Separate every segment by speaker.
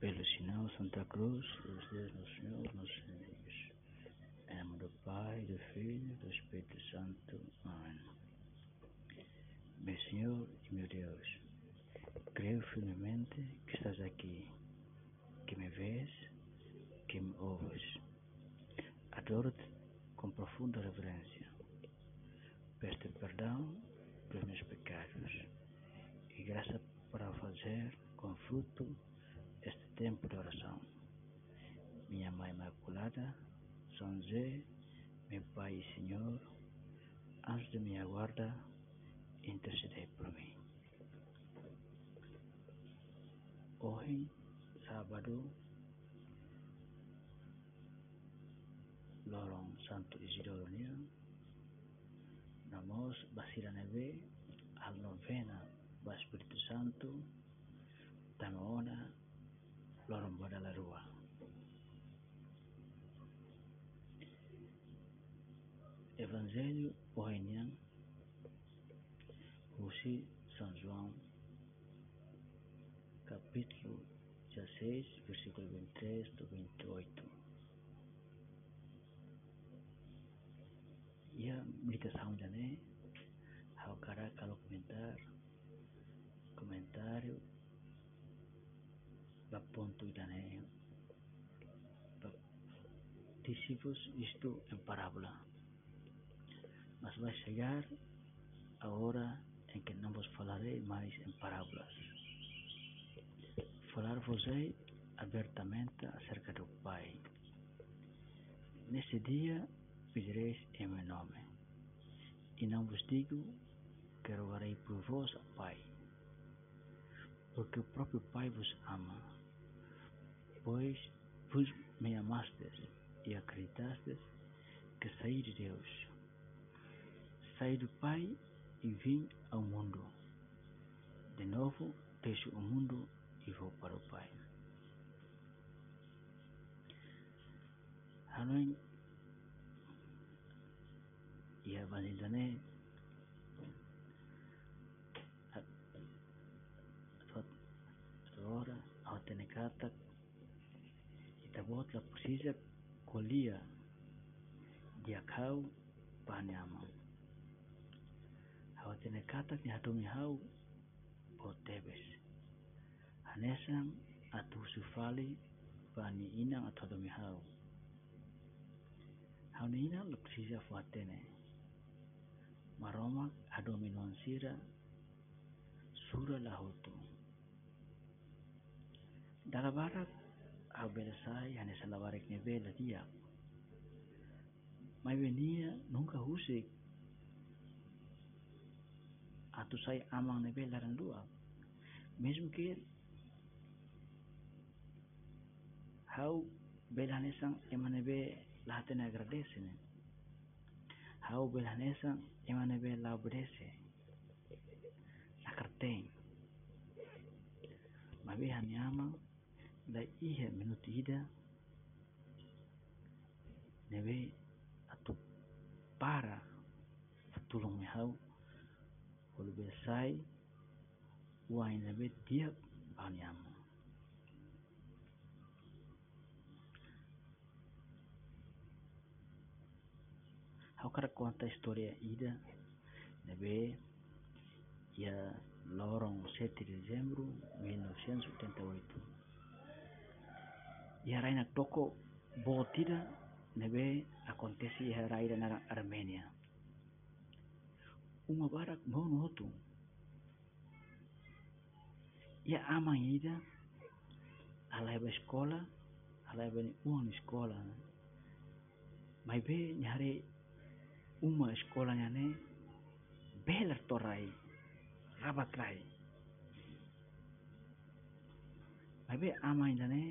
Speaker 1: pelo sinal Santa Cruz, os Deus do Senhor, nossos inimigos. Em nome do Pai, do Filho e do Espírito Santo. Amém. Meu Senhor e meu Deus, creio firmemente que estás aqui, que me vês, que me ouves. Adoro-te com profunda reverência. Peço perdão pelos meus pecados e graça para fazer com fruto tempo de oração. Minha Mãe Imaculada, São José, meu Pai e Senhor, antes de minha guarda, intercedei por mim. Hoje, sábado, lorong Santo Isidoro União, namos Basila Neve, al novena do Espírito Santo, Tamaona, loro un po' dalla rua. Evangelho Bohemian, Roshi São João, capítulo 16, versículo 23 do 28. E a meditação de Ané, ao caraca comentário, comentário discípulos isto em parábola. Mas vai chegar a hora em que não vos falarei mais em parábolas. Falar-vos-ei abertamente acerca do Pai. Nesse dia pedireis em meu nome, e não vos digo que rogarei por vós ao Pai, porque o próprio Pai vos ama, pois vos me amastes e acreditastes que saí de Deus. Saí do Pai e vim ao mundo. De novo, deixo o mundo e vou para o Pai. Hanoin ia validane ora au tenekata itabot la precisa colia diakau panyama. Au tenekata ni hatumi hau potebes hanesan atu sufali pani inang atau demi hau. Hau ni inang la precisa fuatene maromak adomi non sira sura lahutu dala au belasai hane salawarik ne bela dia. Mai venia nunca husik. Atu sai amang ne bela ran dua. Mesmo que hau bela nesang emane be lahatene agradece ne hau bela nesang emane be la obedece la carteng mabe hanyama la ihe minutida nebe atu para tulung me hau. Kalau besai Wai nebe tiap Banyama Hau cara conta a história ida. Nebe Ia lorong 7 de dezembro 1988 Ia raina toko Botida Nebe acontece ia raina na Armenia. Uma barak mono hotu ia ama ida alai ba escola alai ba ni uang escola mai be nyare uma escola nyane beler torai rabat rai mai be ama ida ne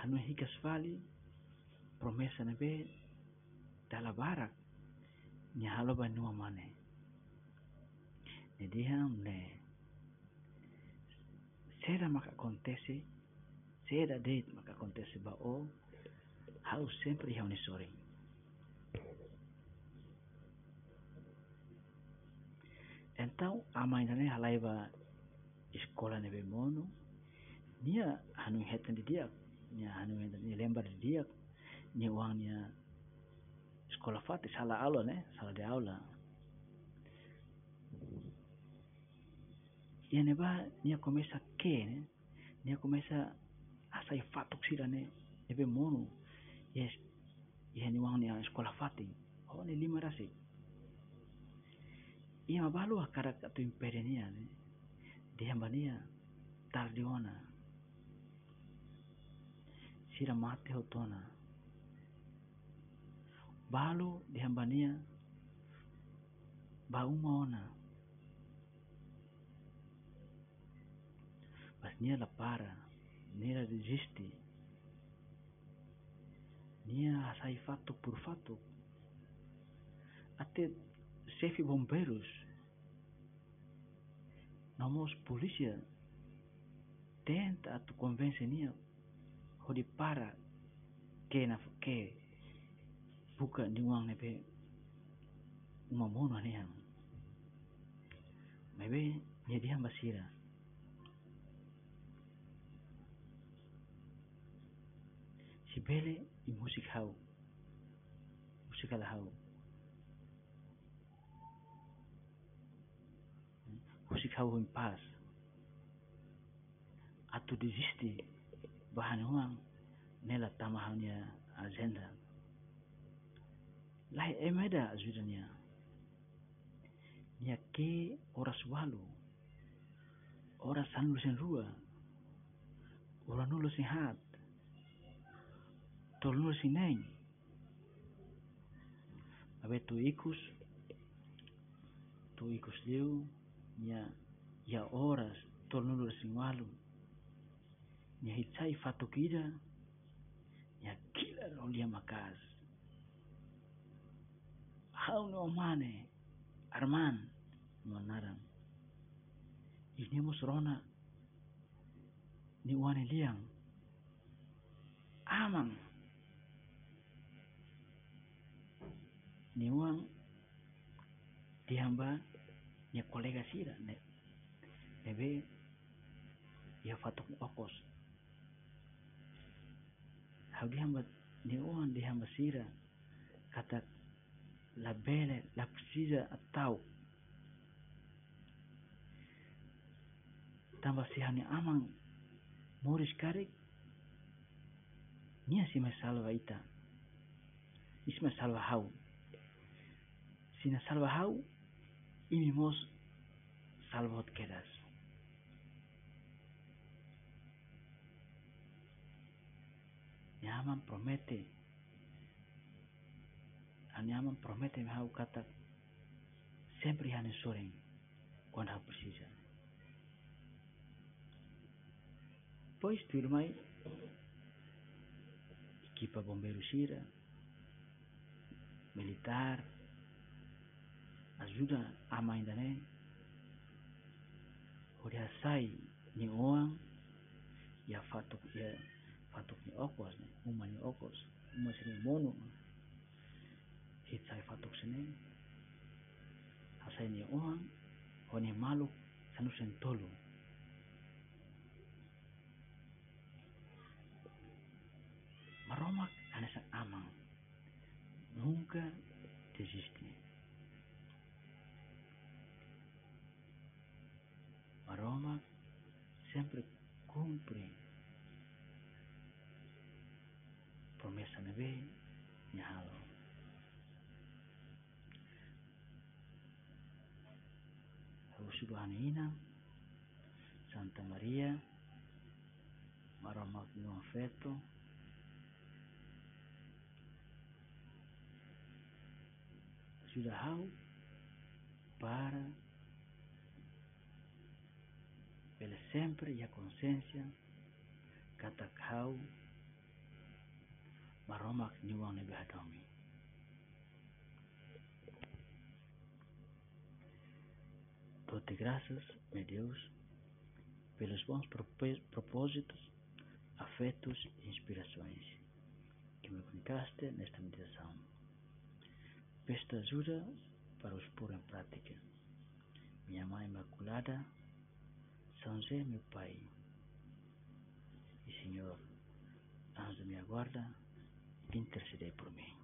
Speaker 1: hanu hikas vali promesa ne be dala barak nyalo ba nua mane. Ne diham ne sera maka acontece sera date maka acontece ba o hau sempre hau ne sore então a mãe ne halai ba escola ne be mono nia hanu hetan di dia hanu hetan ni lembar di dia. Ni uangnya sekolah fati salah aula ne salah di aula. Ia ne ba nia komesa ke ne nia komesa asai fatuk sira ne ebe monu yes. Ia ni uang nia sekolah fati oh ni lima rasi ia mabalu akara katu impere nia ne dia mbania tardiona sira mate hotona. Balu dihambania bauma ona. Mas nia la para. Nia resisti nia asai fatuk por fatuk até chefe bombeiros nomos polícia tenta tu convence nia hodi para ke na ke buka ni wang ne be uma mono ne yang. Mebe ni dia basira si bele musik hau. Musik ala hau. Musik hau in pas. Atu desisti bahan uang nela tamahnya agenda lai emeda azudania nia ke ora sualu ora sanu sen rua. Ora nulo sen hat. Tol nulo sen neng. Abe tu ikus. Tu ikus liu. Nia ya oras tol nulo sen walu nia hitsai fatukida nia kila rolia makas hau no mane arman. Manaram ini mus rona ni wane liang. Amang. Ni uang dihamba ni kolega sira ne nebe ya fatuk okos hau dihamba ni uang dihamba sira. Kata la bene, la precisa atau. Tambah si hani amang moris karik. Nia si salva ita isma salva hau. Sina salva hau imi mos salvot quedas Nyaman promete. Anyaman promete me hau kata sempre hane soreng quando hau precisa. Pois tu mai equipa bombeiro Shira militar ajuda a mãe da nem Ori sai ni oang ya fatuk ya fatuk ni okos ni uma ni okos uma sini mono hit sai fatuk sini asai ni oang oni malu sanu sentolu maromak anesa amang nunca desiste maromak sempre cumpre nebe nyahalo Usubuhanina Santa Maria Maromak no afeto Sudahau para ele sempre e a consciência katakau maromak niwang nebe hadomi Dou-te graças, meu Deus, pelos bons propósitos, afetos e inspirações que me comunicaste nesta meditação. Peço ajuda para os pôr em prática. Minha Mãe Imaculada, São José, meu Pai, Senhor, anjo minha guarda, intercedei por mim.